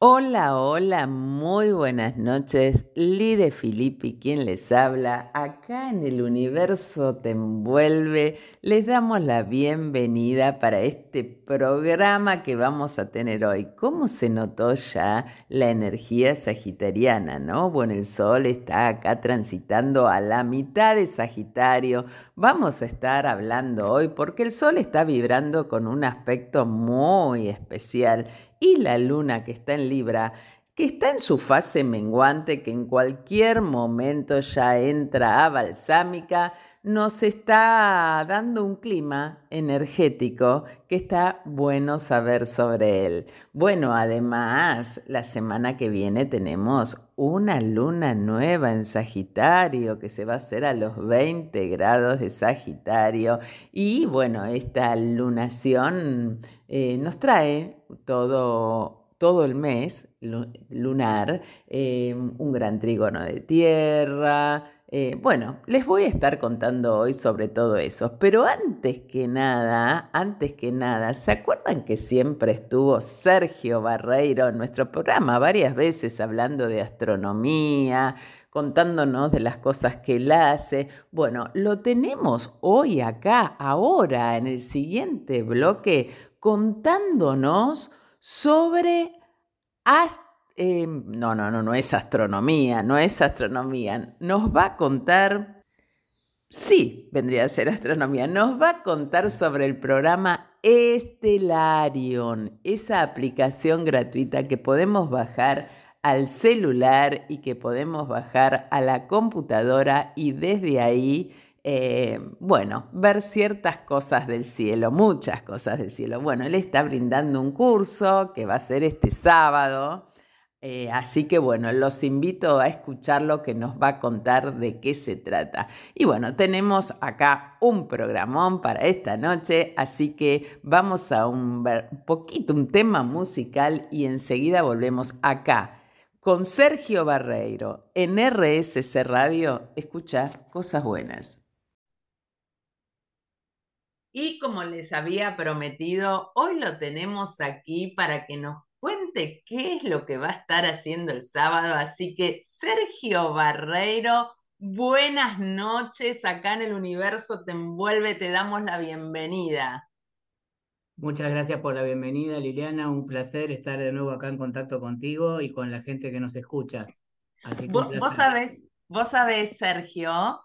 Hola, hola, muy buenas noches. Lide Filippi, quien les habla, acá en el universo te envuelve, les damos la bienvenida para este programa que vamos a tener hoy. ¿Cómo se notó ya la energía sagitariana, no? Bueno, el sol está acá transitando a la mitad de Sagitario. Vamos a estar hablando hoy porque el sol está vibrando con un aspecto muy especial y la luna que está en Libra, que está en su fase menguante, que en cualquier momento ya entra a balsámica, nos está dando un clima energético que está bueno saber sobre él. Bueno, además, la semana que viene tenemos una luna nueva en Sagitario que se va a hacer a los 20 grados de Sagitario. Y bueno, esta lunación eh, nos trae todo todo el mes lunar, eh, un gran trígono de tierra. Eh, bueno, les voy a estar contando hoy sobre todo eso, pero antes que nada, antes que nada, ¿se acuerdan que siempre estuvo Sergio Barreiro en nuestro programa varias veces hablando de astronomía, contándonos de las cosas que él hace? Bueno, lo tenemos hoy acá, ahora, en el siguiente bloque, contándonos sobre... Eh, no, no, no, no es astronomía, no es astronomía. Nos va a contar, sí, vendría a ser astronomía, nos va a contar sobre el programa Estelarion, esa aplicación gratuita que podemos bajar al celular y que podemos bajar a la computadora y desde ahí eh, bueno, ver ciertas cosas del cielo, muchas cosas del cielo. Bueno, él está brindando un curso que va a ser este sábado. Eh, así que bueno, los invito a escuchar lo que nos va a contar de qué se trata. Y bueno, tenemos acá un programón para esta noche, así que vamos a un, un poquito un tema musical y enseguida volvemos acá con Sergio Barreiro en RSC Radio. Escuchar cosas buenas. Y como les había prometido, hoy lo tenemos aquí para que nos cuente qué es lo que va a estar haciendo el sábado. Así que, Sergio Barreiro, buenas noches. Acá en el universo te envuelve, te damos la bienvenida. Muchas gracias por la bienvenida, Liliana. Un placer estar de nuevo acá en contacto contigo y con la gente que nos escucha. vos, vos, sabés, vos sabés, Sergio,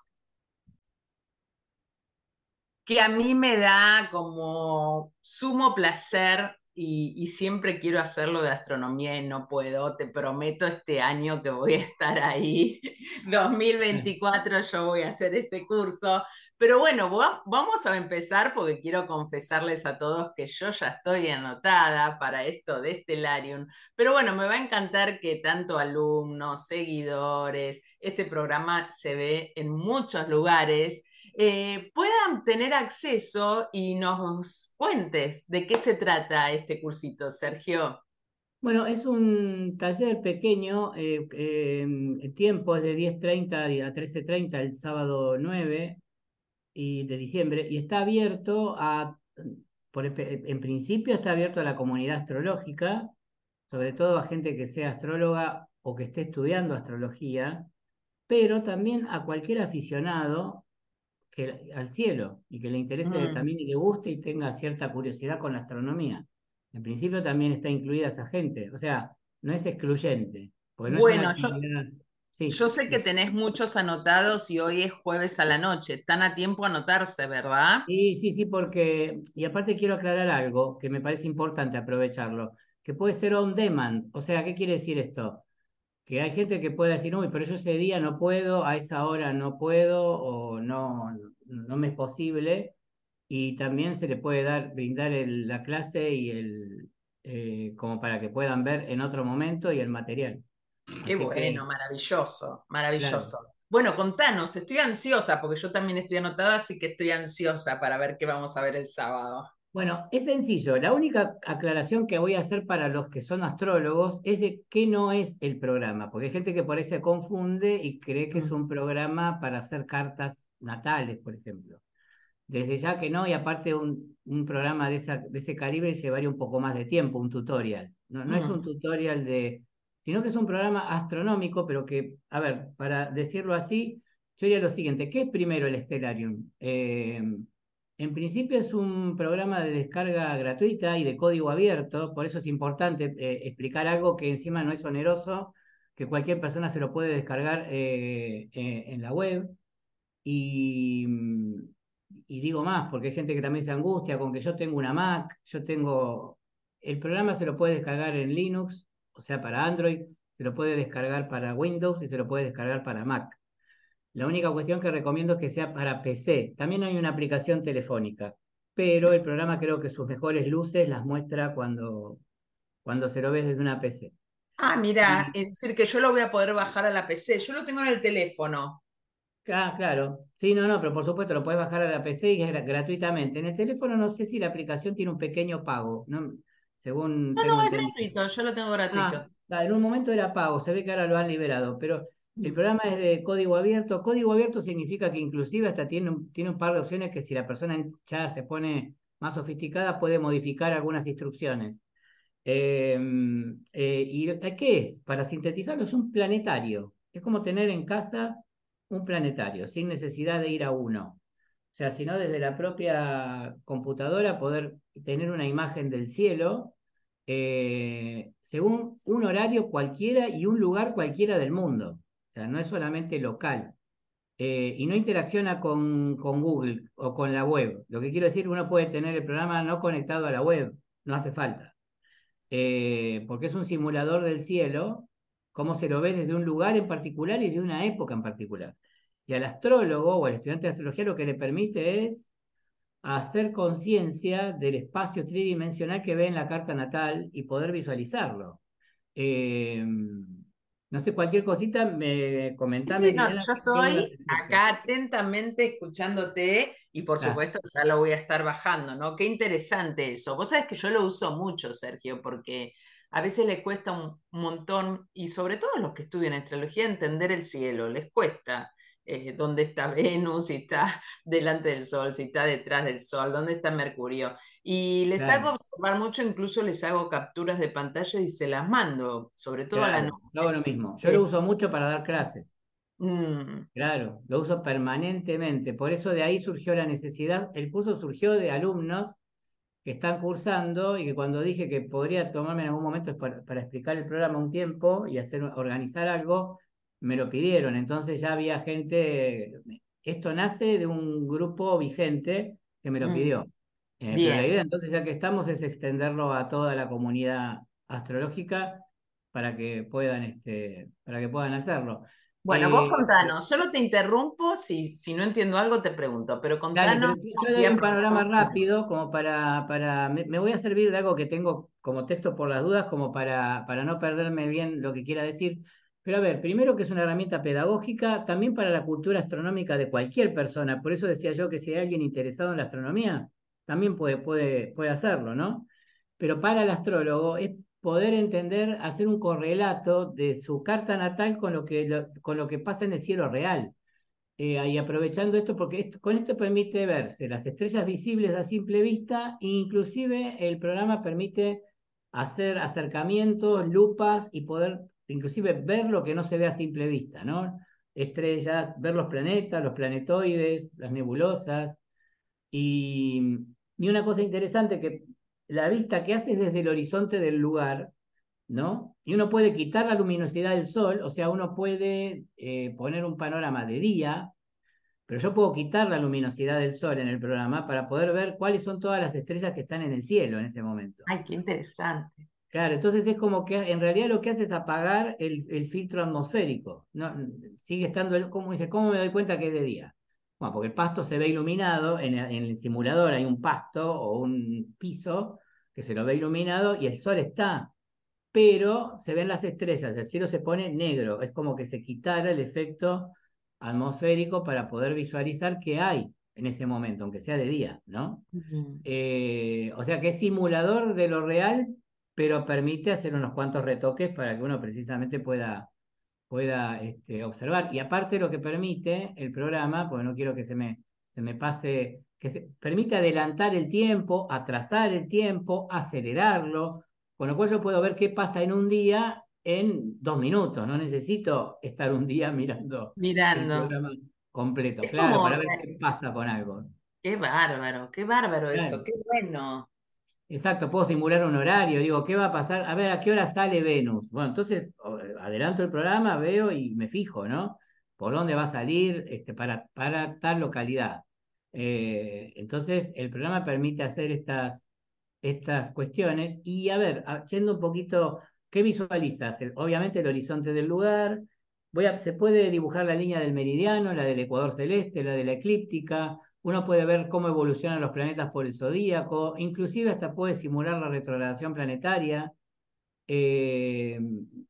que a mí me da como sumo placer y, siempre quiero hacerlo de astronomía y no puedo. Te prometo este año que voy a estar ahí. 2024 yo voy a hacer ese curso. Pero bueno, vamos a empezar porque quiero confesarles a todos que yo ya estoy anotada para esto de Stellarium. Pero bueno, me va a encantar que tanto alumnos, seguidores, este programa se ve en muchos lugares eh, puedan tener acceso y nos cuentes de qué se trata este cursito, Sergio. Bueno, es un taller pequeño, eh, el tiempo es de 10.30 a 13.30 el sábado 9 y de diciembre y está abierto a, en principio está abierto a la comunidad astrológica, sobre todo a gente que sea astróloga o que esté estudiando astrología, pero también a cualquier aficionado que, al cielo y que le interese mm. también y le guste y tenga cierta curiosidad con la astronomía. En principio también está incluida esa gente, o sea, no es excluyente. bueno, yo, sé que tenés muchos anotados y hoy es jueves a la noche, están a tiempo a anotarse, ¿verdad? Sí, sí, sí, porque, y aparte quiero aclarar algo que me parece importante aprovecharlo, que puede ser on demand, o sea, ¿qué quiere decir esto? Que hay gente que puede decir, uy, pero yo ese día no puedo, a esa hora no puedo o no, no me es posible. Y también se le puede dar, brindar la clase y el, eh, como para que puedan ver en otro momento y el material. Qué bueno, maravilloso, maravilloso. Bueno, contanos, estoy ansiosa porque yo también estoy anotada, así que estoy ansiosa para ver qué vamos a ver el sábado. Bueno, es sencillo. La única aclaración que voy a hacer para los que son astrólogos es de qué no es el programa, porque hay gente que por ahí se confunde y cree que es mm. un programa para hacer cartas natales, por ejemplo. Desde ya que no, y aparte un, un programa de, esa, de ese calibre llevaría un poco más de tiempo, un tutorial. no, no es un mm. tutorial de, sino que es un programa astronómico, pero que, a ver, para decirlo así, yo diría lo siguiente, ¿qué es primero el Stellarium? Eh, en principio es un programa de descarga gratuita y de código abierto, por eso es importante eh, explicar algo que encima no es oneroso, que cualquier persona se lo puede descargar eh, en la web. Y digo más, porque hay gente que también se angustia con que yo tengo una Mac, yo tengo... El programa se lo puede descargar en Linux, o sea, para Android, se lo puede descargar para Windows y se lo puede descargar para Mac. La única cuestión que recomiendo es que sea para PC. También hay una aplicación telefónica, pero el programa creo que sus mejores luces las muestra cuando, cuando se lo ves desde una PC. Ah, mira, es decir, que yo lo voy a poder bajar a la PC. Yo lo tengo en el teléfono. Ah, claro. Sí, no, no, pero por supuesto lo puedes bajar a la PC y es gratuitamente. En el teléfono no sé si la aplicación tiene un pequeño pago, ¿no? Según no, no, es gratuito, yo lo tengo gratuito. Ah, en un momento era pago, se ve que ahora lo han liberado, pero el programa es de código abierto. Código abierto significa que inclusive hasta tiene un, tiene un par de opciones que si la persona ya se pone más sofisticada puede modificar algunas instrucciones. Em, eh, ¿Y qué es? Para sintetizarlo, es un planetario. Es como tener en casa un planetario, sin necesidad de ir a uno. O sea, sino desde la propia computadora poder tener una imagen del cielo eh, según un horario cualquiera y un lugar cualquiera del mundo. O sea, no es solamente local. Eh, y no interacciona con, con, Google o con la web. Lo que quiero decir, uno puede tener el programa no conectado a la web, no hace falta. Eh, porque es un simulador del cielo, como se lo ve desde un lugar en particular y de una época en particular. Y al astrólogo o al estudiante de astrología lo que le permite es hacer conciencia del espacio tridimensional que ve en la carta natal y poder visualizarlo. Eh, no sé, cualquier cosita me comentame. Sí, no, yo estoy acá atentamente escuchándote y por supuesto ya lo voy a estar bajando, ¿no? Qué interesante eso. Vos sabés que yo lo uso mucho, Sergio, porque a veces le cuesta un montón, y sobre todo a los que estudian astrología, entender el cielo, les cuesta. Eh, dónde está Venus, si está delante del Sol, si está detrás del Sol, dónde está Mercurio. Y les hago observar mucho, incluso les hago capturas de pantalla y se las mando, sobre todo a la noche. Hago lo mismo. Yo lo uso mucho para dar clases. Mm. Claro, lo uso permanentemente. Por eso de ahí surgió la necesidad. El curso surgió de alumnos que están cursando y que cuando dije que podría tomarme en algún momento para, para explicar el programa un tiempo y hacer organizar algo, me lo pidieron, entonces ya había gente, esto nace de un grupo vigente que me lo mm. pidió. Eh, pero la idea entonces ya que estamos es extenderlo a toda la comunidad astrológica para que puedan, este, para que puedan hacerlo. Bueno, vos eh, contanos, solo te interrumpo, si, si no entiendo algo te pregunto, pero contanos. yo doy un panorama rápido, como para, para me, me, voy a servir de algo que tengo como texto por las dudas, como para, para no perderme bien lo que quiera decir. Pero a ver, primero que es una herramienta pedagógica también para la cultura astronómica de cualquier persona. Por eso decía yo que si hay alguien interesado en la astronomía, también puede, puede, puede hacerlo, ¿no? Pero para el astrólogo es poder entender, hacer un correlato de su carta natal con lo que, con lo que pasa en el cielo real. Eh, y aprovechando esto, porque con esto permite verse las estrellas visibles a simple vista, e inclusive el programa permite hacer acercamientos, lupas y poder inclusive ver lo que no se ve a simple vista, ¿no? Estrellas, ver los planetas, los planetoides, las nebulosas. Y, una cosa interesante que la vista que hace es desde el horizonte del lugar, ¿no? Y uno puede quitar la luminosidad del sol, o sea, uno puede eh, poner un panorama de día, pero yo puedo quitar la luminosidad del sol en el programa para poder ver cuáles son todas las estrellas que están en el cielo en ese momento. Ay, qué interesante. Claro, entonces es como que en realidad lo que hace es apagar el, filtro atmosférico. No, sigue estando, como dice, ¿cómo me doy cuenta que es de día? Bueno, porque el pasto se ve iluminado, en, el simulador hay un pasto o un piso que se lo ve iluminado y el sol está, pero se ven las estrellas, el cielo se pone negro, es como que se quitara el efecto atmosférico para poder visualizar qué hay en ese momento, aunque sea de día, ¿no? Eh, o sea que es simulador de lo real, pero permite hacer unos cuantos retoques para que uno precisamente pueda, pueda este, observar. Y aparte lo que permite el programa, porque no quiero que se me, se me pase, que se permite adelantar el tiempo, atrasar el tiempo, acelerarlo, Con lo cual yo puedo ver qué pasa en un día en dos minutos. No necesito estar un día mirando, mirando. el programa completo, claro, para ver qué pasa con algo. Qué bárbaro, qué bárbaro eso, qué bueno. Exacto, puedo simular un horario, digo, ¿qué va a pasar? A ver, ¿a qué hora sale Venus? Bueno, entonces adelanto el programa, veo y me fijo, ¿no? Por dónde va a salir este, para, tal localidad. Eh, entonces, el programa permite hacer estas, cuestiones y, a ver, yendo un poquito, ¿qué visualizas? Obviamente el horizonte del lugar, se puede dibujar la línea del meridiano, la del ecuador celeste, la de la eclíptica, uno puede ver cómo evolucionan los planetas por el zodíaco, inclusive hasta puede simular la retrogradación planetaria eh,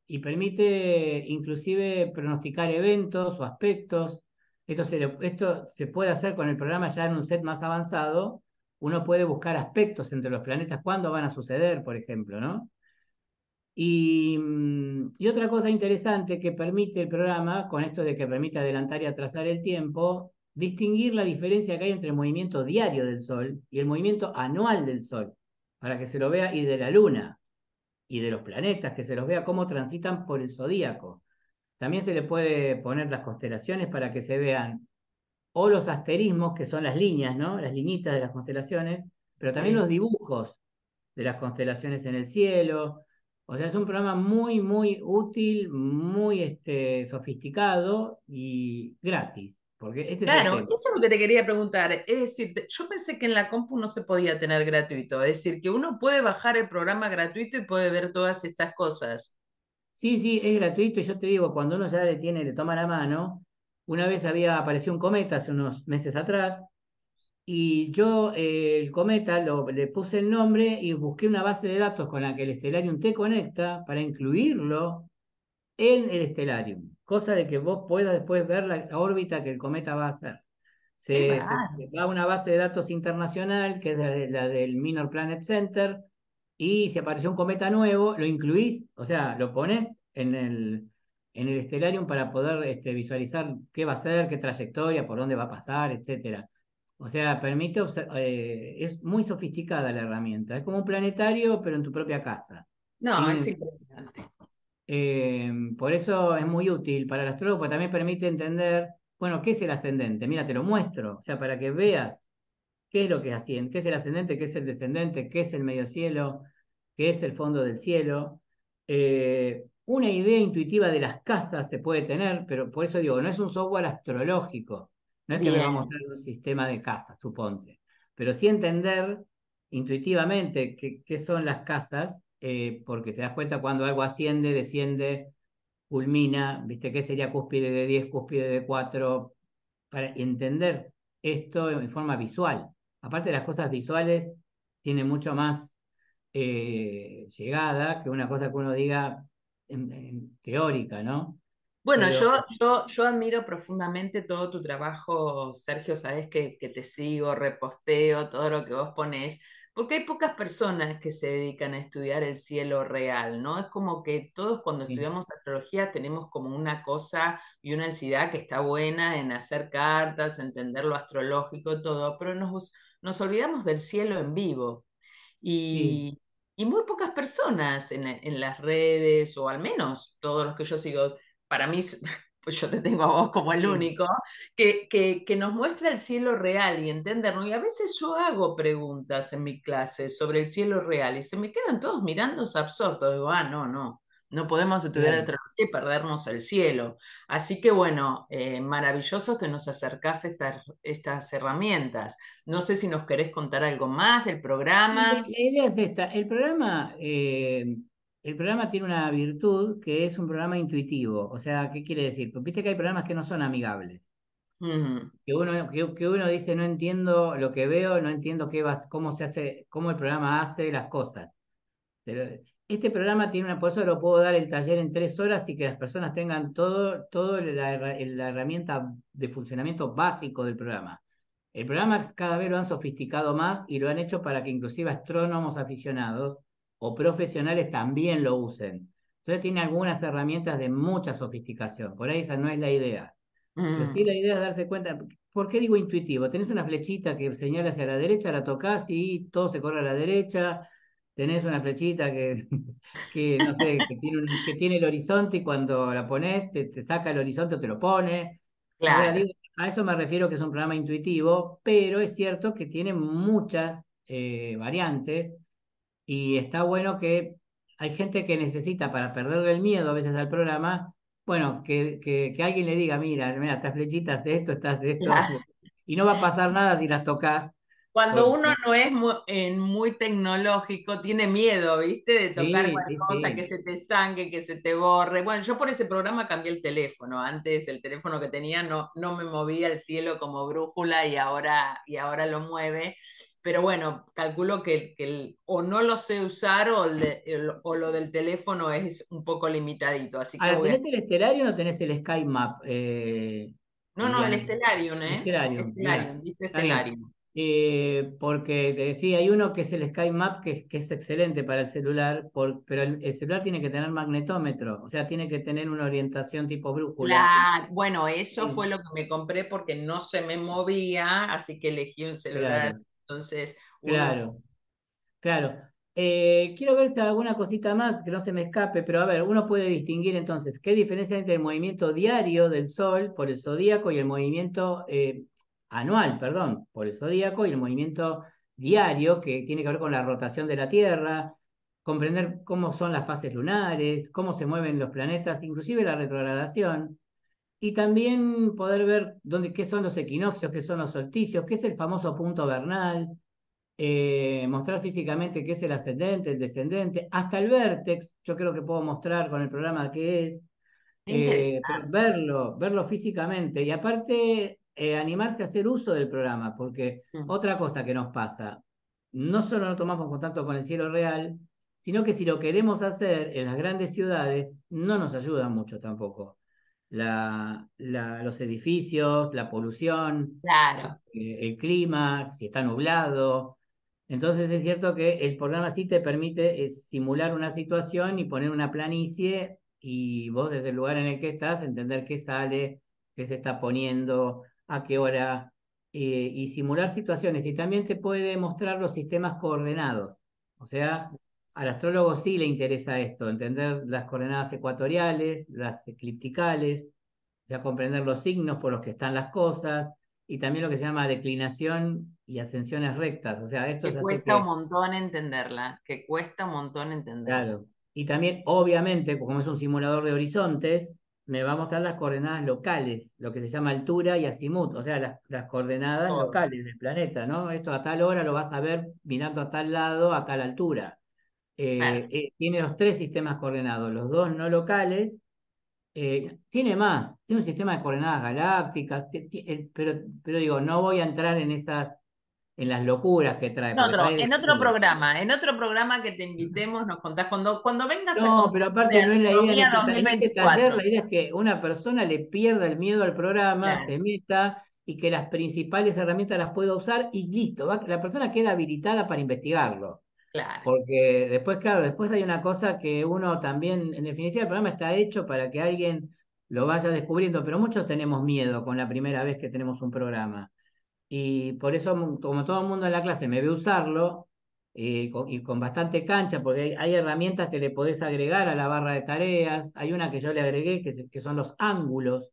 y permite inclusive pronosticar eventos o aspectos. Esto se, esto se puede hacer con el programa ya en un set más avanzado. Uno puede buscar aspectos entre los planetas, cuándo van a suceder, por ejemplo, ¿no? Y, mm, y, otra cosa interesante que permite el programa, con esto de que permite adelantar y atrasar el tiempo, distinguir la diferencia que hay entre el movimiento diario del Sol y el movimiento anual del Sol, para que se lo vea, y de la Luna, y de los planetas, que se los vea cómo transitan por el zodíaco. También se le puede poner las constelaciones para que se vean o los asterismos, que son las líneas, ¿no? Las liñitas de las constelaciones, pero también los dibujos de las constelaciones en el cielo. O sea, es un programa muy, muy útil, muy este, sofisticado y gratis. Este claro, eso es lo que te quería preguntar. Es decir, yo pensé que en la compu no se podía tener gratuito. Es decir, que uno puede bajar el programa gratuito y puede ver todas estas cosas. Sí, sí, es gratuito. Yo te digo, cuando uno ya le tiene, le toma la mano, una vez había aparecido un cometa hace unos meses atrás, y yo eh, el cometa lo, le puse el nombre y busqué una base de datos con la que el Stellarium te conecta para incluirlo en el Stellarium cosa de que vos puedas después ver la órbita que el cometa va a hacer. Se, va a una base de datos internacional, que es la, del Minor Planet Center, y si apareció un cometa nuevo, lo incluís, o sea, lo pones en el, en el Stellarium para poder este, visualizar qué va a ser, qué trayectoria, por dónde va a pasar, etcétera. O sea, permite, eh, es muy sofisticada la herramienta. Es como un planetario, pero en tu propia casa. No, es impresionante. Eh, por eso es muy útil para el astrólogo, porque también permite entender, bueno, ¿qué es el ascendente? Mira, te lo muestro, o sea, para que veas qué es lo que es asciende, qué es el ascendente, qué es el descendente, qué es el medio cielo, qué es el fondo del cielo. Eh, una idea intuitiva de las casas se puede tener, pero por eso digo, no es un software astrológico, no es que me va a mostrar un sistema de casas, suponte, pero sí entender intuitivamente qué son las casas eh, porque te das cuenta cuando algo asciende, desciende, culmina, ¿viste qué sería cúspide de 10, cúspide de 4? Para entender esto en forma visual. Aparte de las cosas visuales, tiene mucho más eh, llegada que una cosa que uno diga en, teórica, ¿no? Bueno, yo, yo, yo admiro profundamente todo tu trabajo, Sergio, sabes que, que te sigo, reposteo, todo lo que vos pones porque hay pocas personas que se dedican a estudiar el cielo real, ¿no? Es como que todos cuando estudiamos astrología tenemos como una cosa y una ansiedad que está buena en hacer cartas, entender lo astrológico, todo, pero nos, nos olvidamos del cielo en vivo. Y, y muy pocas personas en, en, las redes, o al menos todos los que yo sigo, para mí pues yo te tengo a vos como el único, que, que, nos muestra el cielo real y entenderlo. Y a veces yo hago preguntas en mi clase sobre el cielo real y se me quedan todos mirando absortos. Digo, ah, no, no, no podemos estudiar el y perdernos el cielo. Así que bueno, eh, maravilloso que nos acercás estas, estas herramientas. No sé si nos querés contar algo más del programa. La idea es esta. El programa... Eh, el programa tiene una virtud que es un programa intuitivo. O sea, ¿qué quiere decir? Porque viste que hay programas que no son amigables. que, uno, que, uno dice, no entiendo lo que veo, no entiendo qué va, cómo se hace, cómo el programa hace las cosas. este programa tiene una, por eso lo puedo dar el taller en tres horas y que las personas tengan todo, todo la, la herramienta de funcionamiento básico del programa. El programa cada vez lo han sofisticado más y lo han hecho para que inclusive astrónomos aficionados o profesionales también lo usen. Entonces tiene algunas herramientas de mucha sofisticación. Por ahí esa no es la idea. Pero sí mm. la idea es darse cuenta. ¿Por qué digo intuitivo? Tenés una flechita que señala hacia la derecha, la tocas y todo se corre a la derecha. tenés una flechita que, que no sé, que tiene, que tiene el horizonte y cuando la pones te, te saca el horizonte o te lo pone. Claro. a eso me refiero que es un programa intuitivo, pero es cierto que tiene muchas eh, variantes y está bueno que hay gente que necesita para perderle el miedo a veces al programa, bueno, que, que, alguien le diga, mira, mira, estas flechitas de esto, estás de esto, y no va a pasar nada si las tocas. Cuando uno no es muy, tecnológico, tiene miedo, ¿viste? De tocar cualquier cosa, que se te estanque, que se te borre. Bueno, yo por ese programa cambié el teléfono. Antes el teléfono que tenía no, no me movía el cielo como brújula y ahora, y ahora lo mueve pero bueno, calculo que, que o no lo sé usar o, o, lo del teléfono es un poco limitadito. Así que ¿Tenés el Stellarium o tenés el Sky Map? Eh, no, no, el Stellarium, ¿eh? Stellarium, Stellarium dice Stellarium. Eh, porque sí, hay uno que es el Sky Map que es, que es excelente para el celular, por, pero el, celular tiene que tener magnetómetro, o sea, tiene que tener una orientación tipo brújula. Claro, bueno, eso fue lo que me compré porque no se me movía, así que elegí un celular así entonces, claro, claro. Eh, quiero ver si alguna cosita más que no se me escape, pero a ver, uno puede distinguir entonces qué diferencia hay entre el movimiento diario del Sol por el zodíaco y el movimiento eh, anual, perdón, por el zodíaco y el movimiento diario que tiene que ver con la rotación de la Tierra, comprender cómo son las fases lunares, cómo se mueven los planetas, inclusive la retrogradación y también poder ver dónde, qué son los equinoccios, qué son los solsticios, qué es el famoso punto vernal, eh, mostrar físicamente qué es el ascendente, el descendente, hasta el vértex, yo creo que puedo mostrar con el programa qué es, eh, verlo, verlo físicamente. Y aparte eh, animarse a hacer uso del programa, porque mm. otra cosa que nos pasa, no solo no tomamos contacto con el cielo real, sino que si lo queremos hacer en las grandes ciudades, no nos ayuda mucho tampoco la, los edificios, la polución, claro. Eh, el clima, si está nublado. Entonces es cierto que el programa sí te permite simular una situación y poner una planicie y vos desde el lugar en el que estás entender qué sale, qué se está poniendo, a qué hora, eh, y simular situaciones. Y también te puede mostrar los sistemas coordenados. O sea, al astrólogo sí le interesa esto, entender las coordenadas ecuatoriales, las eclipticales, ya comprender los signos por los que están las cosas, y también lo que se llama declinación y ascensiones rectas. O sea, esto que cuesta un montón entenderla, que cuesta un montón entenderla. Claro. Y también, obviamente, como es un simulador de horizontes, me va a mostrar las coordenadas locales, lo que se llama altura y azimut, o sea, las, coordenadas locales del planeta, ¿no? Esto a tal hora lo vas a ver mirando a tal lado, a tal altura. Eh, eh, tiene los tres sistemas coordenados, los dos no locales, eh, tiene más, tiene un sistema de coordenadas galácticas, pero, pero digo, no voy a entrar en esas, en las locuras que trae. en otro programa, en otro programa que te invitemos, nos contás cuando, cuando vengas no, pero aparte no es la idea de este la idea es que una persona le pierda el miedo al programa, se meta y que las principales herramientas las pueda usar y listo, la persona queda habilitada para investigarlo. Porque después, claro, después hay una cosa que uno también, en definitiva, el programa está hecho para que alguien lo vaya descubriendo, pero muchos tenemos miedo con la primera vez que tenemos un programa. Y por eso, como todo el mundo en la clase me ve usarlo, eh, y con bastante cancha, porque hay, herramientas que le podés agregar a la barra de tareas. Hay una que yo le agregué, que, que son los ángulos.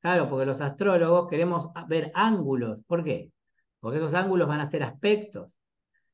Claro, porque los astrólogos queremos ver ángulos. ¿Por qué? Porque esos ángulos van a ser aspectos.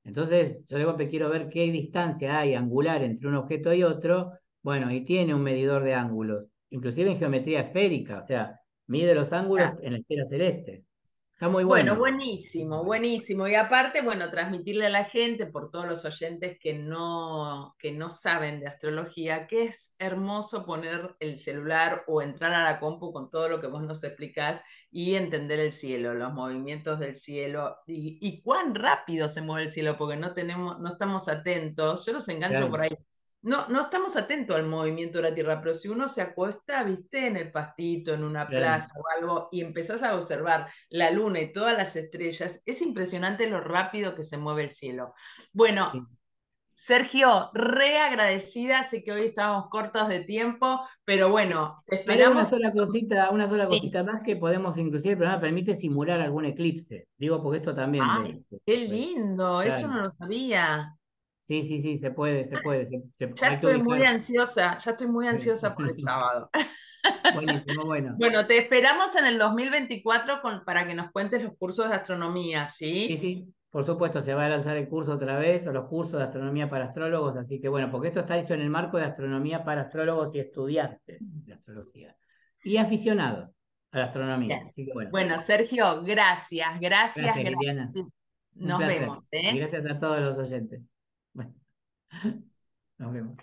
Entonces, yo de golpe quiero ver qué distancia hay angular entre un objeto y otro, bueno, y tiene un medidor de ángulos, inclusive en geometría esférica, o sea, mide los ángulos en la esfera celeste. Está muy bueno. Bueno, buenísimo, buenísimo. Y aparte, bueno, transmitirle a la gente, por todos los oyentes que no, que no saben de astrología, que es hermoso poner el celular o entrar a la compu con todo lo que vos nos explicás y entender el cielo, los movimientos del cielo y, cuán rápido se mueve el cielo, porque no, tenemos, no estamos atentos. Yo los engancho por ahí no, no estamos atentos al movimiento de la Tierra, pero si uno se acuesta, viste, en el pastito, en una plaza o algo, y empezás a observar la luna y todas las estrellas, es impresionante lo rápido que se mueve el cielo. Bueno, Sergio, re agradecida, sé que hoy estábamos cortos de tiempo, pero bueno, te esperamos. Una sola cosita, una sola cosita más que podemos, inclusive el programa permite simular algún eclipse. Digo, porque esto también. Ay, qué lindo, eso no lo sabía. Sí, sí, sí, se puede, se puede. ya estoy muy ansiosa, ya estoy muy ansiosa por el sábado. Buenísimo, bueno. Bueno, te esperamos en el 2024 con, para que nos cuentes los cursos de astronomía, ¿sí? Sí, sí, por supuesto, se va a lanzar el curso otra vez, o los cursos de astronomía para astrólogos, así que bueno, porque esto está hecho en el marco de astronomía para astrólogos y estudiantes de astrología. Y aficionados a la astronomía. Así que bueno. bueno. Sergio, gracias, gracias, gracias. Nos vemos. ¿eh? gracias a todos los oyentes. Bueno, nos vemos.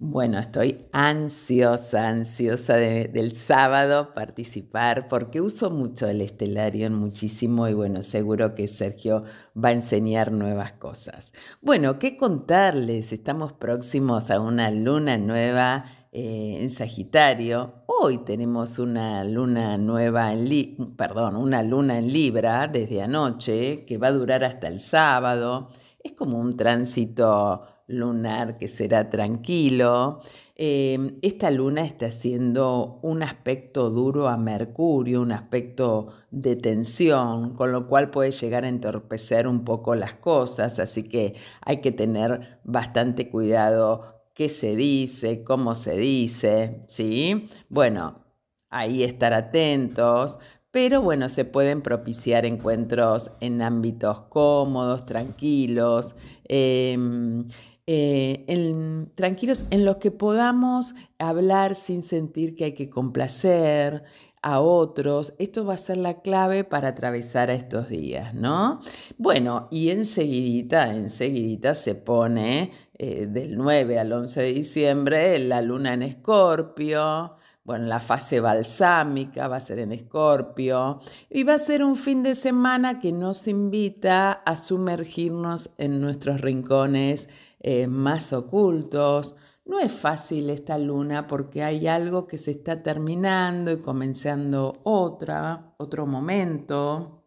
Bueno, estoy ansiosa, ansiosa del sábado participar porque uso mucho el Estelarion, muchísimo y bueno, seguro que Sergio va a enseñar nuevas cosas. Bueno, ¿qué contarles? Estamos próximos a una luna nueva eh, en Sagitario. Hoy tenemos una luna nueva en perdón, una luna en Libra desde anoche que va a durar hasta el sábado. Es como un tránsito lunar que será tranquilo. Em, esta luna está haciendo un aspecto duro a Mercurio, un aspecto de tensión, con lo cual puede llegar a entorpecer un poco las cosas, así que hay que tener bastante cuidado qué se dice, cómo se dice, ¿sí? Bueno, ahí estar atentos, pero bueno, se pueden propiciar encuentros en ámbitos cómodos, tranquilos. Em, eh, tranquilos en los que podamos hablar sin sentir que hay que complacer a otros. Esto va a ser la clave para atravesar estos días, ¿no? Bueno, y enseguidita, enseguidita se pone eh, del 9 al 11 de diciembre la luna en escorpio. Bueno, la fase balsámica va a ser en Escorpio y va a ser un fin de semana que nos invita a sumergirnos en nuestros rincones eh, más ocultos. No es fácil esta luna porque hay algo que se está terminando y comenzando otra, otro momento.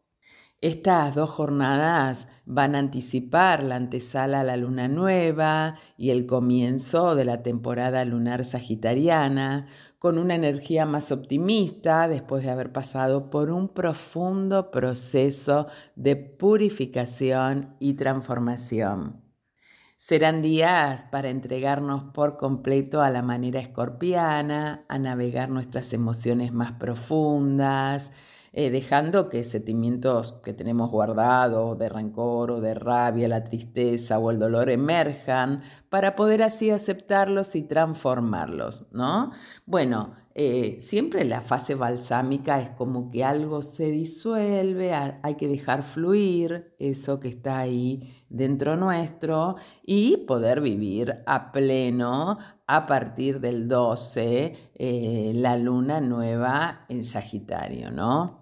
Estas dos jornadas van a anticipar la antesala a la luna nueva y el comienzo de la temporada lunar sagitariana, con una energía más optimista después de haber pasado por un profundo proceso de purificación y transformación. Serán días para entregarnos por completo a la manera escorpiana, a navegar nuestras emociones más profundas, eh, dejando que sentimientos que tenemos guardados de rencor o de rabia, la tristeza o el dolor emerjan para poder así aceptarlos y transformarlos, ¿no? Bueno, eh, siempre la fase balsámica es como que algo se disuelve, hay que dejar fluir eso que está ahí dentro nuestro y poder vivir a pleno a partir del 12, eh, la luna nueva en Sagitario, ¿no?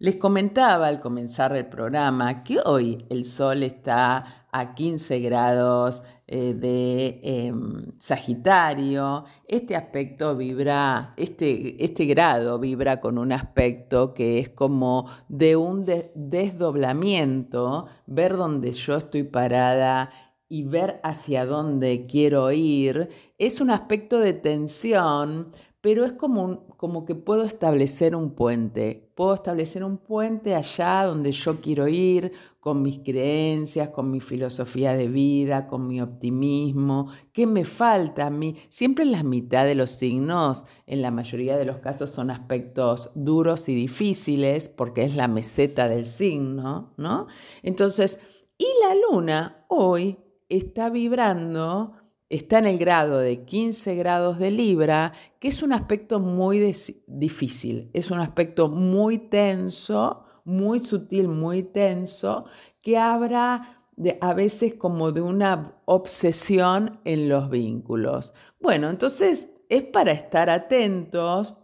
Les comentaba al comenzar el programa que hoy el Sol está a 15 grados eh, de em, Sagitario. Este aspecto vibra, este, este, grado vibra con un aspecto que es como de un desdoblamiento, ver dónde yo estoy parada y ver hacia dónde quiero ir. Es un aspecto de tensión, pero es como, como que puedo establecer un puente, puedo establecer un puente allá donde yo quiero ir, con mis creencias, con mi filosofía de vida, con mi optimismo, qué me falta a mí. Siempre en la mitad de los signos, en la mayoría de los casos, son aspectos duros y difíciles, porque es la meseta del signo, ¿no? Entonces, y la luna hoy está vibrando está en el grado de 15 grados de Libra, que es un aspecto muy difícil, es un aspecto muy tenso, muy sutil, muy tenso, que habrá de, a veces como de una obsesión en los vínculos. Bueno, entonces es para estar atentos,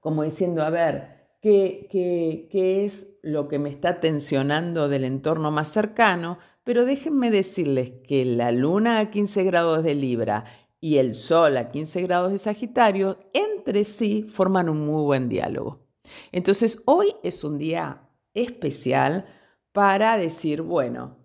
como diciendo, a ver, ¿qué, qué, qué es lo que me está tensionando del entorno más cercano? Pero déjenme decirles que la luna a 15 grados de Libra y el sol a 15 grados de Sagitario entre sí forman un muy buen diálogo. Entonces hoy es un día especial para decir, bueno,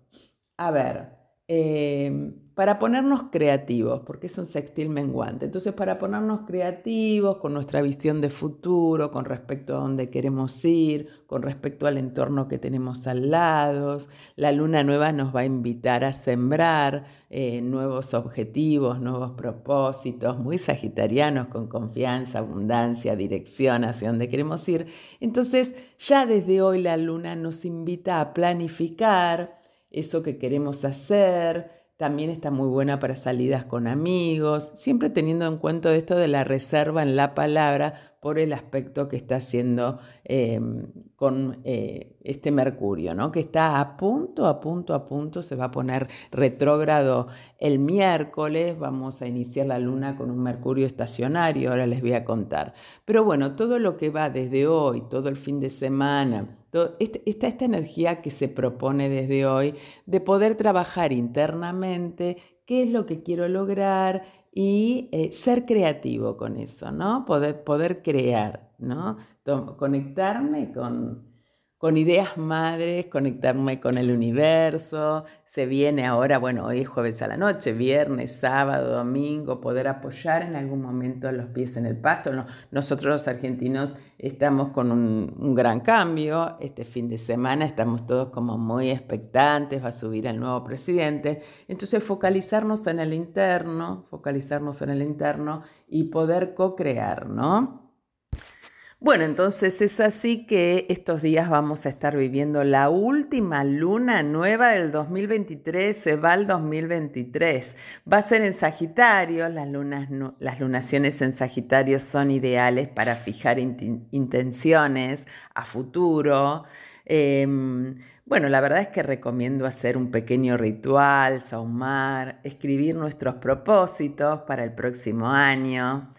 a ver, eh, para ponernos creativos, porque es un sextil menguante. Entonces, para ponernos creativos con nuestra visión de futuro, con respecto a dónde queremos ir, con respecto al entorno que tenemos al lado, la luna nueva nos va a invitar a sembrar eh, nuevos objetivos, nuevos propósitos, muy sagitarianos, con confianza, abundancia, dirección hacia dónde queremos ir. Entonces, ya desde hoy la luna nos invita a planificar eso que queremos hacer. También está muy buena para salidas con amigos, siempre teniendo en cuenta esto de la reserva en la palabra por el aspecto que está haciendo em, con eh, este Mercurio, ¿no? que está a punto, a punto, a punto, se va a poner retrógrado el miércoles, vamos a iniciar la luna con un Mercurio estacionario, ahora les voy a contar. Pero bueno, todo lo que va desde hoy, todo el fin de semana, está esta energía que se propone desde hoy de poder trabajar internamente, qué es lo que quiero lograr y eh, ser creativo con eso, ¿no? Poder, poder crear, ¿no? conectarme con, con ideas madres, conectarme con el universo. Se viene ahora, bueno, hoy es jueves a la noche, viernes, sábado, domingo, poder apoyar en algún momento los pies en el pasto. Nosotros los argentinos estamos con un, gran cambio. Este fin de semana estamos todos como muy expectantes, va a subir el nuevo presidente. Entonces focalizarnos en el interno, focalizarnos en el interno y poder co-crear, ¿no? Bueno, entonces es así que estos días vamos a estar viviendo la última luna nueva del 2023, se va al 2023. Va a ser en Sagitario, las, lunas, las lunaciones en Sagitario son ideales para fijar intenciones a futuro. Em, bueno, la verdad es que recomiendo hacer un pequeño ritual, saumar, escribir nuestros propósitos para el próximo año.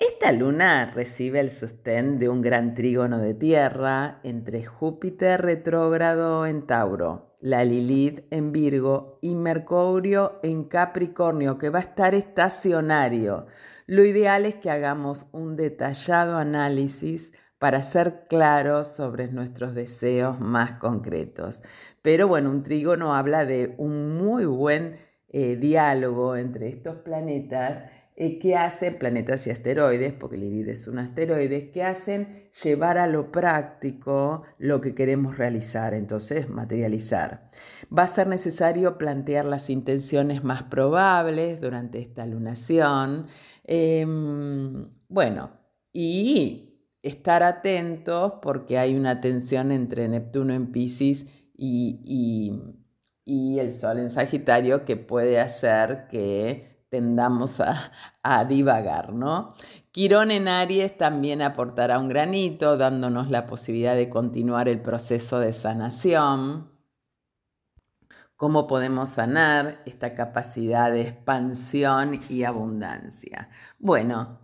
Esta luna recibe el sostén de un gran trígono de tierra entre Júpiter retrógrado en Tauro, la Lilith en Virgo y Mercurio en Capricornio, que va a estar estacionario. Lo ideal es que hagamos un detallado análisis para ser claros sobre nuestros deseos más concretos. Pero bueno, un trígono habla de un muy buen eh, diálogo entre estos planetas eh, que hacen planetas y asteroides, porque el es un asteroide, que hacen llevar a lo práctico lo que queremos realizar, entonces materializar. Va a ser necesario plantear las intenciones más probables durante esta lunación. Em, bueno, y estar atentos porque hay una tensión entre Neptuno en Pisces y el Sol en Sagitario que puede hacer que tendamos a, divagar, ¿no? Quirón en Aries también aportará un granito, dándonos la posibilidad de continuar el proceso de sanación. ¿Cómo podemos sanar esta capacidad de expansión y abundancia? Bueno,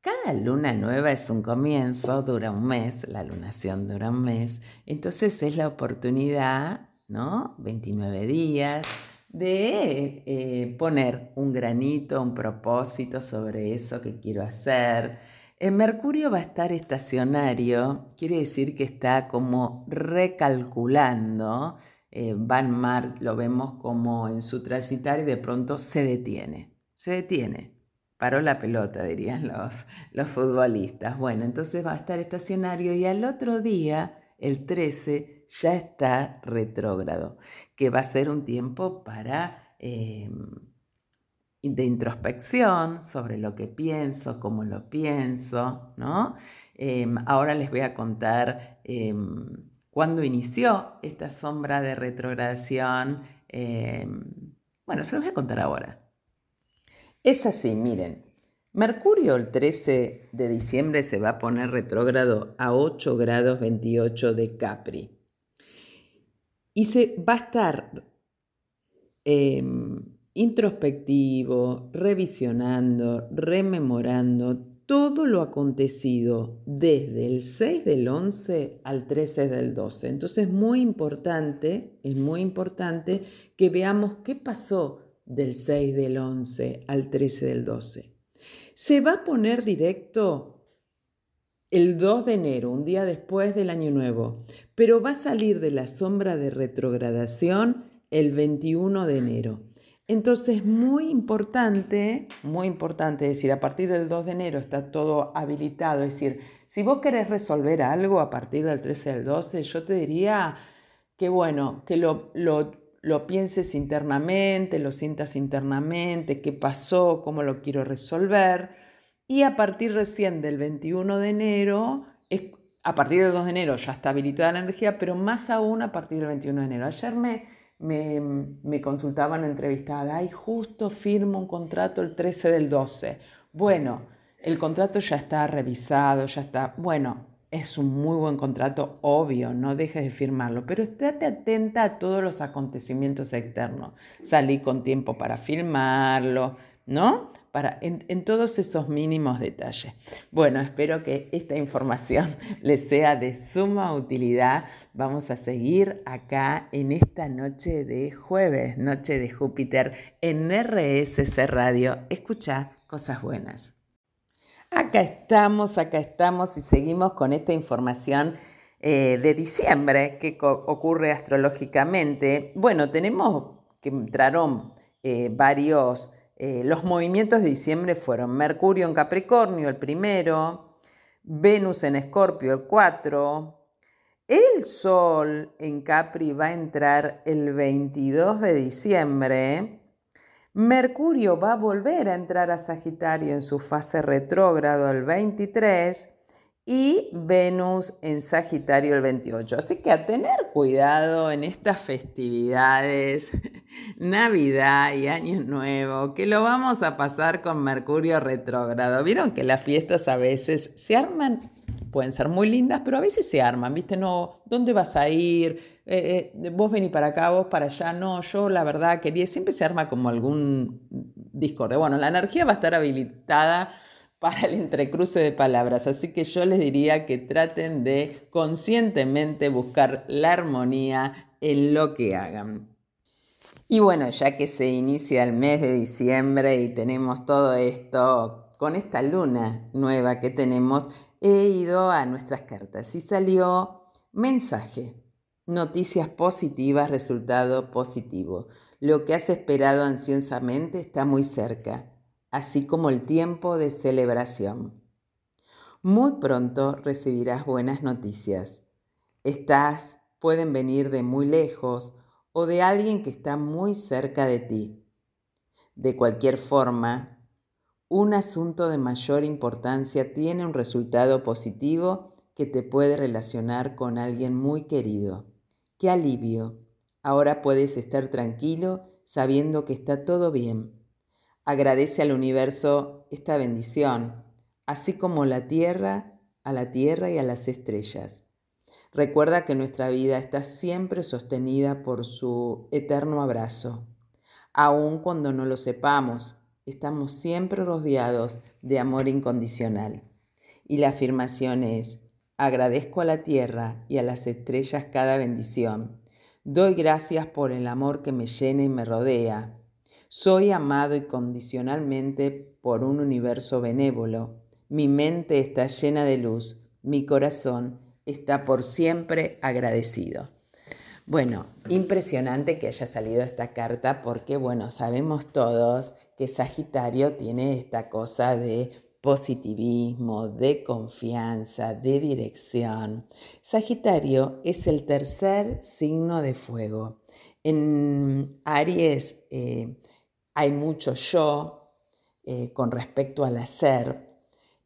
cada luna nueva es un comienzo, dura un mes, la lunación dura un mes, entonces es la oportunidad, ¿no? 29 días de eh, poner un granito, un propósito sobre eso que quiero hacer. El Mercurio va a estar estacionario, quiere decir que está como recalculando. Eh, Van Mar lo vemos como en su transitario y de pronto se detiene, se detiene. Paró la pelota, dirían los, los futbolistas. Bueno, entonces va a estar estacionario y al otro día, el 13, ya está retrógrado, que va a ser un tiempo para em, de introspección sobre lo que pienso, cómo lo pienso, ¿no? Em, ahora les voy a contar em, cuándo inició esta sombra de retrogradación. bueno, se los voy a contar ahora. Es así, miren, Mercurio el 13 de diciembre se va a poner retrógrado a 8 grados 28 de Capri y se va a estar em, introspectivo, revisionando, rememorando todo lo acontecido desde el 6 del 11 al 13 del 12. Entonces es muy importante, es muy importante que veamos qué pasó del 6 del 11 al 13 del 12. Se va a poner directo el 2 de enero, un día después del Año Nuevo, pero va a salir de la sombra de retrogradación el 21 de enero. Entonces, muy importante, muy importante, es decir, a partir del 2 de enero está todo habilitado, es decir, si vos querés resolver algo a partir del 13 al 12, yo te diría que bueno, que lo, lo, lo pienses internamente, lo sientas internamente, qué pasó, cómo lo quiero resolver. Y a partir recién del 21 de enero, a partir del 2 de enero ya está habilitada la energía, pero más aún a partir del 21 de enero. Ayer me, me, me consultaban entrevistada, y justo firmo un contrato el 13 del 12. Bueno, el contrato ya está revisado, ya está, bueno, es un muy buen contrato, obvio, no dejes de firmarlo, pero estate atenta a todos los acontecimientos externos. Salí con tiempo para filmarlo, ¿no? Para, en, todos esos mínimos detalles. Bueno, espero que esta información les sea de suma utilidad. Vamos a seguir acá en esta noche de jueves, noche de Júpiter, en RSC Radio. Escucha cosas buenas. Acá estamos, acá estamos y seguimos con esta información eh, de diciembre que ocurre astrológicamente. Bueno, tenemos que entraron eh, varios, eh, los movimientos de diciembre fueron Mercurio en Capricornio el primero, Venus en Escorpio el 4, el Sol en Capri va a entrar el 22 de diciembre Mercurio va a volver a entrar a Sagitario en su fase retrógrado el 23 y Venus en Sagitario el 28. Así que a tener cuidado en estas festividades, Navidad y Año Nuevo, que lo vamos a pasar con Mercurio retrógrado. Vieron que las fiestas a veces se arman pueden ser muy lindas, pero a veces se arman, ¿viste? No, ¿dónde vas a ir? Eh, eh, vos vení para acá, vos para allá. No, yo la verdad quería, siempre se arma como algún discorde. Bueno, la energía va a estar habilitada para el entrecruce de palabras, así que yo les diría que traten de conscientemente buscar la armonía en lo que hagan. Y bueno, ya que se inicia el mes de diciembre y tenemos todo esto con esta luna nueva que tenemos, he ido a nuestras cartas y salió mensaje, noticias positivas, resultado positivo. Lo que has esperado ansiosamente está muy cerca, así como el tiempo de celebración. Muy pronto recibirás buenas noticias. Estas pueden venir de muy lejos o de alguien que está muy cerca de ti. De cualquier forma, un asunto de mayor importancia tiene un resultado positivo que te puede relacionar con alguien muy querido. ¡Qué alivio! Ahora puedes estar tranquilo sabiendo que está todo bien. Agradece al universo esta bendición, así como la tierra, a la tierra y a las estrellas. Recuerda que nuestra vida está siempre sostenida por su eterno abrazo, aun cuando no lo sepamos estamos siempre rodeados de amor incondicional. Y la afirmación es, agradezco a la tierra y a las estrellas cada bendición. Doy gracias por el amor que me llena y me rodea. Soy amado incondicionalmente por un universo benévolo. Mi mente está llena de luz. Mi corazón está por siempre agradecido. Bueno, impresionante que haya salido esta carta porque, bueno, sabemos todos que Sagitario tiene esta cosa de positivismo, de confianza, de dirección. Sagitario es el tercer signo de fuego. En Aries eh, hay mucho yo eh, con respecto al hacer.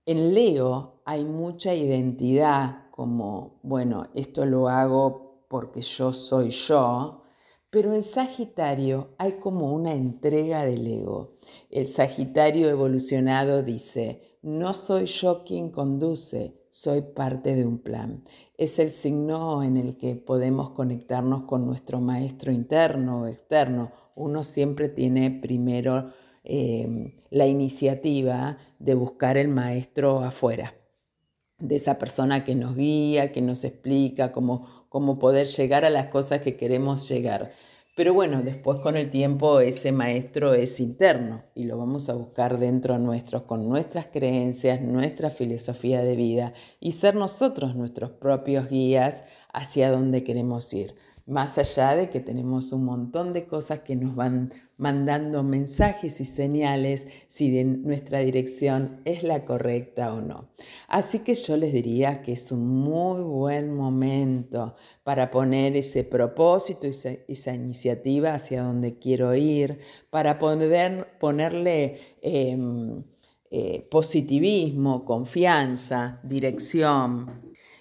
En Leo hay mucha identidad, como, bueno, esto lo hago porque yo soy yo, pero en Sagitario hay como una entrega del ego. El Sagitario evolucionado dice, no soy yo quien conduce, soy parte de un plan. Es el signo en el que podemos conectarnos con nuestro maestro interno o externo. Uno siempre tiene primero eh, la iniciativa de buscar el maestro afuera, de esa persona que nos guía, que nos explica cómo cómo poder llegar a las cosas que queremos llegar. Pero bueno, después con el tiempo ese maestro es interno y lo vamos a buscar dentro nuestro con nuestras creencias, nuestra filosofía de vida y ser nosotros nuestros propios guías hacia donde queremos ir. más allá de que tenemos un montón de cosas que nos van mandando mensajes y señales si nuestra dirección es la correcta o no. Así que yo les diría que es un muy buen momento para poner ese propósito, esa, esa iniciativa hacia donde quiero ir, para poder ponerle em, eh, positivismo, confianza, dirección.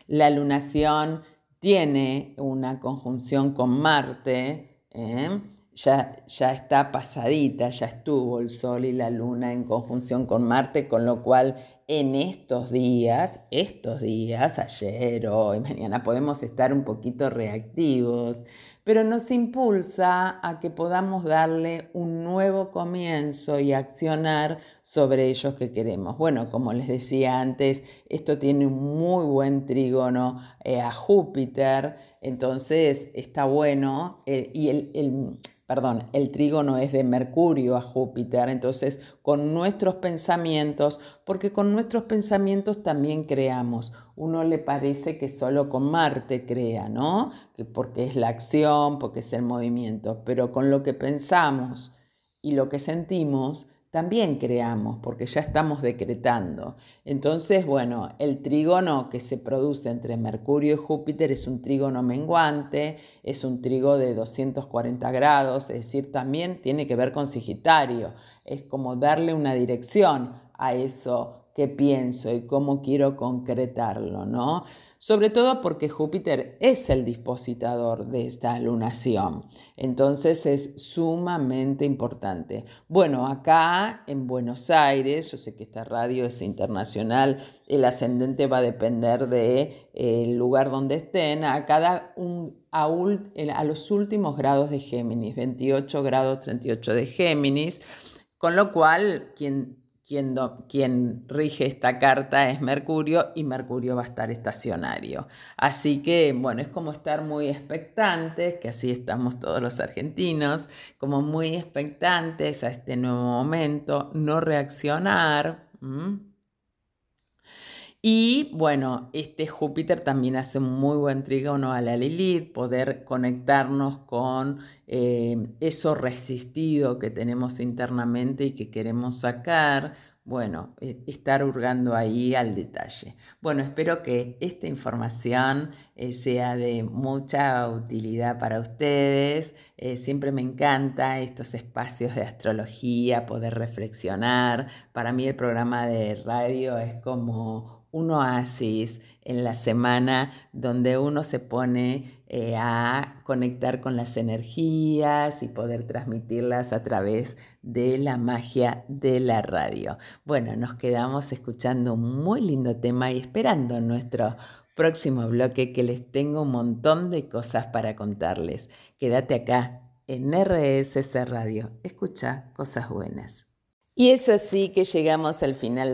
La lunación tiene una conjunción con Marte. ¿eh? Ya, ya está pasadita, ya estuvo el Sol y la Luna en conjunción con Marte, con lo cual en estos días, estos días, ayer, hoy, mañana, podemos estar un poquito reactivos, pero nos impulsa a que podamos darle un nuevo comienzo y accionar sobre ellos que queremos. Bueno, como les decía antes, esto tiene un muy buen trígono eh, a Júpiter, entonces está bueno eh, y el perdón, el trígono es de Mercurio a Júpiter, entonces con nuestros pensamientos, porque con nuestros pensamientos también creamos. Uno le parece que solo con Marte crea, ¿no? porque es la acción, porque es el movimiento, pero con lo que pensamos y lo que sentimos, también creamos, porque ya estamos decretando. Entonces, bueno, el trígono que se produce entre Mercurio y Júpiter es un trígono menguante, es un trigo de 240 grados, es decir, también tiene que ver con Sagitario, es como darle una dirección a eso que pienso y cómo quiero concretarlo, ¿no? Sobre todo porque Júpiter es el dispositador de esta lunación. Entonces es sumamente importante. Bueno, acá en Buenos Aires, yo sé que esta radio es internacional, el ascendente va a depender del de, lugar donde estén, a cada un, a los últimos grados de Géminis, 28 grados 38 de Géminis, con lo cual quien quien, rige esta carta es Mercurio y Mercurio va a estar estacionario. Así que, bueno, es como estar muy expectantes, que así estamos todos los argentinos, como muy expectantes a este nuevo momento, no reaccionar. Y bueno, este Júpiter también hace un muy buen trígono a la Lilith, poder conectarnos con eh, eso resistido que tenemos internamente y que queremos sacar. Bueno, eh, estar hurgando ahí al detalle. Bueno, espero que esta información eh, sea de mucha utilidad para ustedes. siempre me encanta estos espacios de astrología, poder reflexionar. Para mí el programa de radio es como un oasis en la semana donde uno se pone eh, a conectar con las energías y poder transmitirlas a través de la magia de la radio. Bueno, nos quedamos escuchando un muy lindo tema y esperando nuestro próximo bloque que les tengo un montón de cosas para contarles. Quédate acá en RSS Radio. Escucha cosas buenas. Y es así que llegamos al final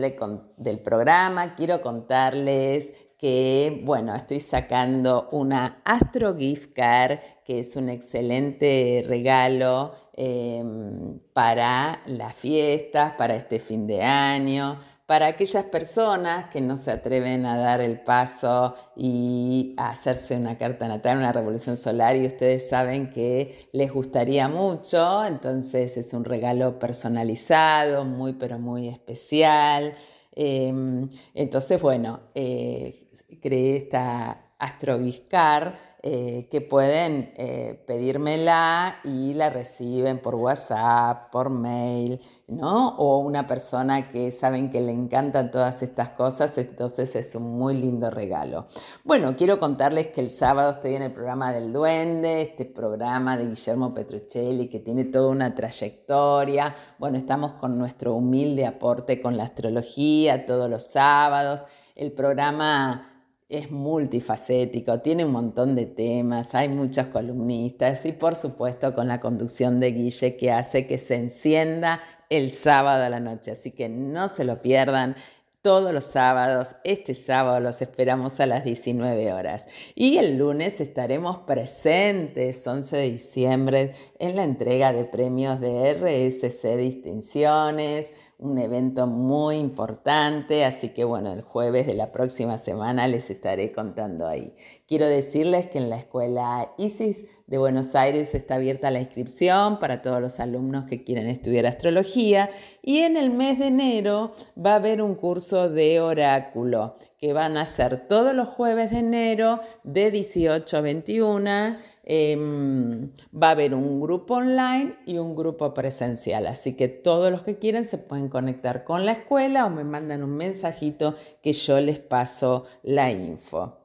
del programa. Quiero contarles que, bueno, estoy sacando una Astro Gift Card, que es un excelente regalo em, para las fiestas, para este fin de año para aquellas personas que no se atreven a dar el paso y a hacerse una carta natal, una revolución solar y ustedes saben que les gustaría mucho, entonces es un regalo personalizado, muy pero muy especial. Em, entonces, bueno, eh, creé esta Astroviscar eh, que pueden eh, pedírmela y la reciben por WhatsApp, por mail, ¿no? O una persona que saben que le encantan todas estas cosas, entonces es un muy lindo regalo. Bueno, quiero contarles que el sábado estoy en el programa del Duende, este programa de Guillermo Petruccelli que tiene toda una trayectoria. Bueno, estamos con nuestro humilde aporte con la astrología todos los sábados. El programa es multifacético, tiene un montón de temas, hay muchos columnistas y por supuesto con la conducción de Guille que hace que se encienda el sábado a la noche. Así que no se lo pierdan todos los sábados. Este sábado los esperamos a las 19 horas. Y el lunes estaremos presentes, 11 de diciembre, en la entrega de premios de RSC Distinciones un evento muy importante, así que bueno, el jueves de la próxima semana les estaré contando ahí. Quiero decirles que en la escuela ISIS de Buenos Aires está abierta la inscripción para todos los alumnos que quieren estudiar astrología y en el mes de enero va a haber un curso de oráculo que van a ser todos los jueves de enero de 18 a 21. Em, va a haber un grupo online y un grupo presencial, así que todos los que quieren se pueden conectar con la escuela o me mandan un mensajito que yo les paso la info.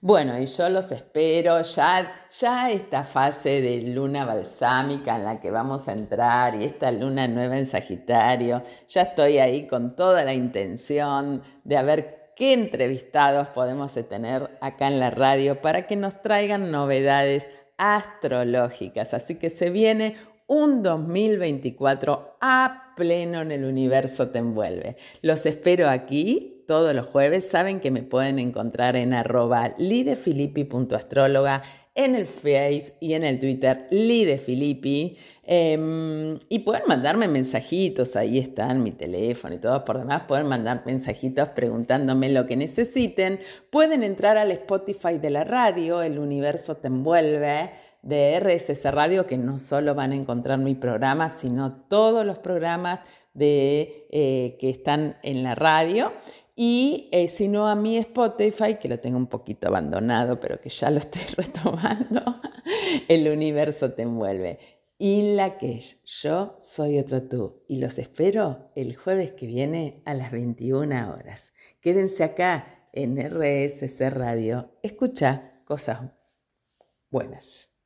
Bueno, y yo los espero ya, ya esta fase de luna balsámica en la que vamos a entrar y esta luna nueva en Sagitario, ya estoy ahí con toda la intención de ver qué entrevistados podemos tener acá en la radio para que nos traigan novedades astrológicas. Así que se viene un 2024 a pleno en el universo te envuelve. Los espero aquí todos los jueves. Saben que me pueden encontrar en arroba lidefilippi.astróloga, en el Face y en el Twitter lidefilippi. Em, y pueden mandarme mensajitos, ahí están mi teléfono y todo. Por demás, pueden mandar mensajitos preguntándome lo que necesiten. Pueden entrar al Spotify de la radio, El Universo Te Envuelve de RSS Radio, que no solo van a encontrar mi programa, sino todos los programas de, eh, que están en la radio. Y eh, si no a mi Spotify, que lo tengo un poquito abandonado, pero que ya lo estoy retomando, el universo te envuelve. Y la que yo soy otro tú y los espero el jueves que viene a las 21 horas. Quédense acá en RSC Radio. Escucha cosas buenas.